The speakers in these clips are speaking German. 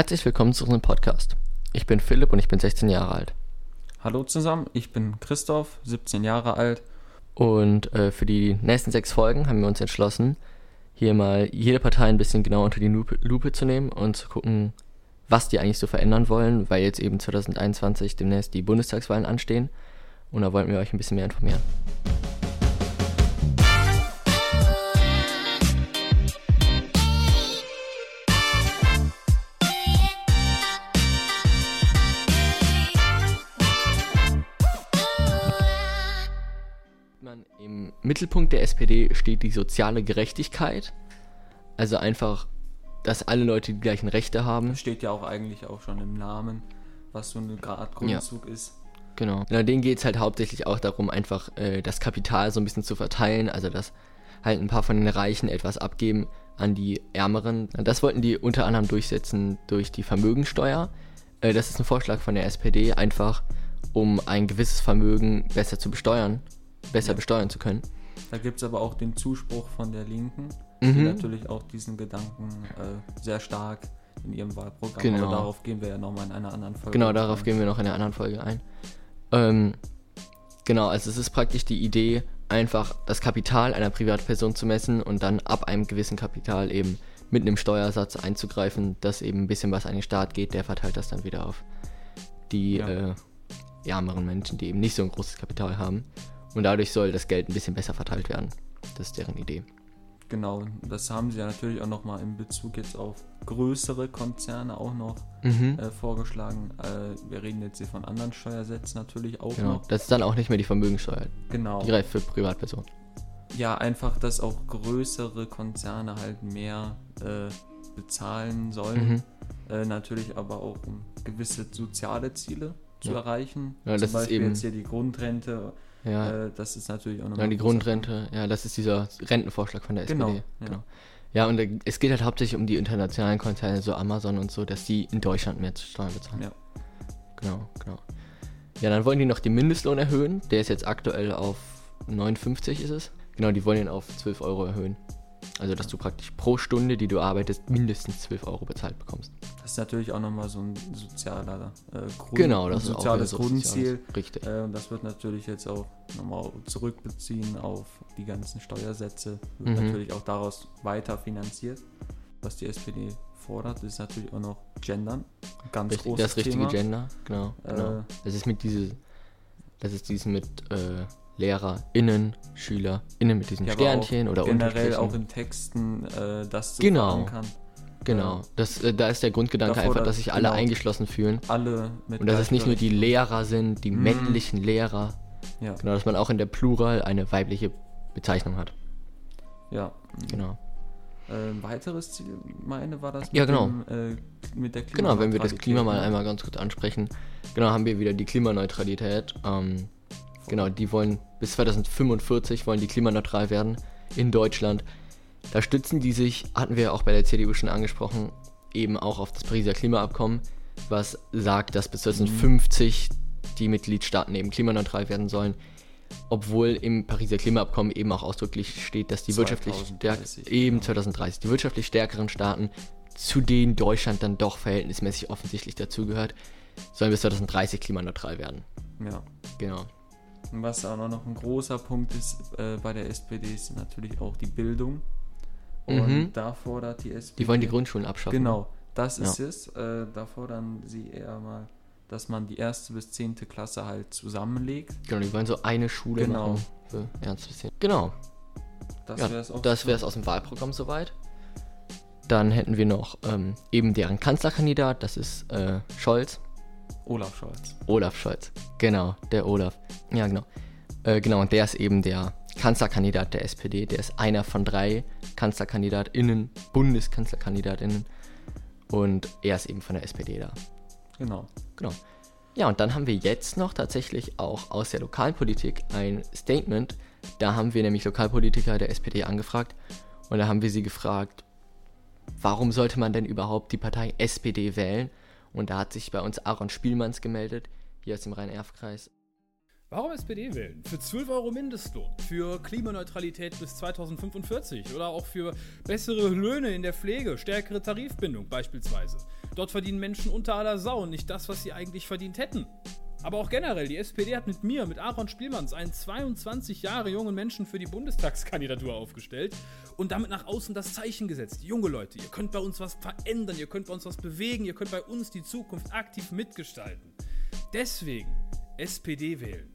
Herzlich willkommen zu unserem Podcast. Ich bin Philipp und ich bin 16 Jahre alt. Hallo zusammen, ich bin Christoph, 17 Jahre alt. Und äh, für die nächsten sechs Folgen haben wir uns entschlossen, hier mal jede Partei ein bisschen genau unter die Lupe, Lupe zu nehmen und zu gucken, was die eigentlich so verändern wollen, weil jetzt eben 2021 demnächst die Bundestagswahlen anstehen. Und da wollten wir euch ein bisschen mehr informieren. Mittelpunkt der SPD steht die soziale Gerechtigkeit. Also einfach, dass alle Leute die gleichen Rechte haben. Das steht ja auch eigentlich auch schon im Namen, was so eine Art Grundzug ja. ist. Genau. Na, denen geht es halt hauptsächlich auch darum, einfach äh, das Kapital so ein bisschen zu verteilen. Also dass halt ein paar von den Reichen etwas abgeben an die Ärmeren. Das wollten die unter anderem durchsetzen durch die Vermögensteuer. Äh, das ist ein Vorschlag von der SPD, einfach um ein gewisses Vermögen besser zu besteuern besser ja. besteuern zu können. Da gibt es aber auch den Zuspruch von der Linken, mhm. die natürlich auch diesen Gedanken äh, sehr stark in ihrem Wahlprogramm. Genau. Aber darauf gehen wir ja nochmal in einer anderen Folge. Genau, darauf ein. gehen wir noch in einer anderen Folge ein. Ähm, genau, also es ist praktisch die Idee, einfach das Kapital einer Privatperson zu messen und dann ab einem gewissen Kapital eben mit einem Steuersatz einzugreifen, dass eben ein bisschen was an den Staat geht, der verteilt das dann wieder auf die ja. äh, ärmeren Menschen, die eben nicht so ein großes Kapital haben. Und dadurch soll das Geld ein bisschen besser verteilt werden. Das ist deren Idee. Genau, das haben sie ja natürlich auch nochmal in Bezug jetzt auf größere Konzerne auch noch mhm. äh, vorgeschlagen. Äh, wir reden jetzt hier von anderen Steuersätzen natürlich auch genau. noch. Das ist dann auch nicht mehr die Vermögenssteuer. Genau. Die reicht für Privatpersonen. Ja, einfach, dass auch größere Konzerne halt mehr äh, bezahlen sollen. Mhm. Äh, natürlich aber auch um gewisse soziale Ziele zu ja. erreichen. Ja, Zum das Beispiel jetzt hier die Grundrente ja. Äh, das ist natürlich auch nochmal. Ja, die Grundrente, ja, das ist dieser Rentenvorschlag von der genau, SPD. Ja. Genau. Ja, und es geht halt hauptsächlich um die internationalen Konzerne, so Amazon und so, dass die in Deutschland mehr Steuern bezahlen. Ja. Genau, genau. Ja, dann wollen die noch den Mindestlohn erhöhen. Der ist jetzt aktuell auf 59 ist es. Genau, die wollen ihn auf 12 Euro erhöhen. Also, dass du praktisch pro Stunde, die du arbeitest, mindestens 12 Euro bezahlt bekommst. Das ist natürlich auch nochmal so ein sozialer äh, Grund, genau, das ein soziales Grundziel. Soziales, richtig. Äh, und das wird natürlich jetzt auch nochmal zurückbeziehen auf die ganzen Steuersätze. Wird mhm. natürlich auch daraus weiter finanziert. Was die SPD fordert, ist natürlich auch noch Gendern. Ganz Richtig, großes Das richtige Thema. Gender, genau. genau. Äh, das ist mit diese, das ist dieses mit äh, LehrerInnen, SchülerInnen mit diesen ja, Sternchen oder generell auch in Texten äh, das so genau. kann. Genau, das, äh, da ist der Grundgedanke Davor, einfach, dass sich alle genau, eingeschlossen fühlen. Alle mit Und dass es nicht nur die Lehrer sind, die mhm. männlichen Lehrer. Ja. Genau, dass man auch in der Plural eine weibliche Bezeichnung hat. Ja. Genau. Äh, weiteres Ziel, meine, war das mit, ja, genau. Dem, äh, mit der Genau, wenn wir das Klima mal einmal ganz kurz ansprechen. Genau, haben wir wieder die Klimaneutralität. Ähm, Genau, die wollen bis 2045 wollen die klimaneutral werden in Deutschland. Da stützen die sich, hatten wir ja auch bei der CDU schon angesprochen, eben auch auf das Pariser Klimaabkommen, was sagt, dass bis 2050 die Mitgliedstaaten eben klimaneutral werden sollen. Obwohl im Pariser Klimaabkommen eben auch ausdrücklich steht, dass die wirtschaftlich stärk- eben 2030 die wirtschaftlich stärkeren Staaten, zu denen Deutschland dann doch verhältnismäßig offensichtlich dazugehört, sollen bis 2030 klimaneutral werden. Ja. Genau. Was auch noch ein großer Punkt ist äh, bei der SPD, ist natürlich auch die Bildung. Und mhm. da fordert die SPD. Die wollen die Grundschulen abschaffen. Genau, das ist ja. es. Äh, da fordern sie eher mal, dass man die erste bis zehnte Klasse halt zusammenlegt. Genau, die wollen so eine Schule genau. machen für erst bis Genau. Das ja, wäre es auch. Das wäre es aus dem Wahlprogramm soweit. Dann hätten wir noch ähm, eben deren Kanzlerkandidat, das ist äh, Scholz. Olaf Scholz. Olaf Scholz, genau, der Olaf. Ja, genau. Äh, genau, und der ist eben der Kanzlerkandidat der SPD. Der ist einer von drei KanzlerkandidatInnen, BundeskanzlerkandidatInnen. Und er ist eben von der SPD da. Genau. Genau. Ja, und dann haben wir jetzt noch tatsächlich auch aus der Lokalpolitik ein Statement. Da haben wir nämlich Lokalpolitiker der SPD angefragt. Und da haben wir sie gefragt, warum sollte man denn überhaupt die Partei SPD wählen? Und da hat sich bei uns Aaron Spielmanns gemeldet, hier aus dem Rhein-Erf-Kreis. Warum SPD wählen? Für 12 Euro Mindestlohn, für Klimaneutralität bis 2045 oder auch für bessere Löhne in der Pflege, stärkere Tarifbindung beispielsweise. Dort verdienen Menschen unter aller Sau nicht das, was sie eigentlich verdient hätten. Aber auch generell, die SPD hat mit mir, mit Aaron Spielmanns, einen 22 Jahre jungen Menschen für die Bundestagskandidatur aufgestellt und damit nach außen das Zeichen gesetzt. Junge Leute, ihr könnt bei uns was verändern, ihr könnt bei uns was bewegen, ihr könnt bei uns die Zukunft aktiv mitgestalten. Deswegen SPD wählen.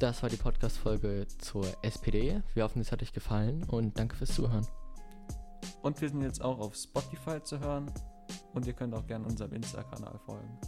Das war die Podcast-Folge zur SPD. Wir hoffen, es hat euch gefallen und danke fürs Zuhören. Und wir sind jetzt auch auf Spotify zu hören und ihr könnt auch gerne unserem Insta-Kanal folgen.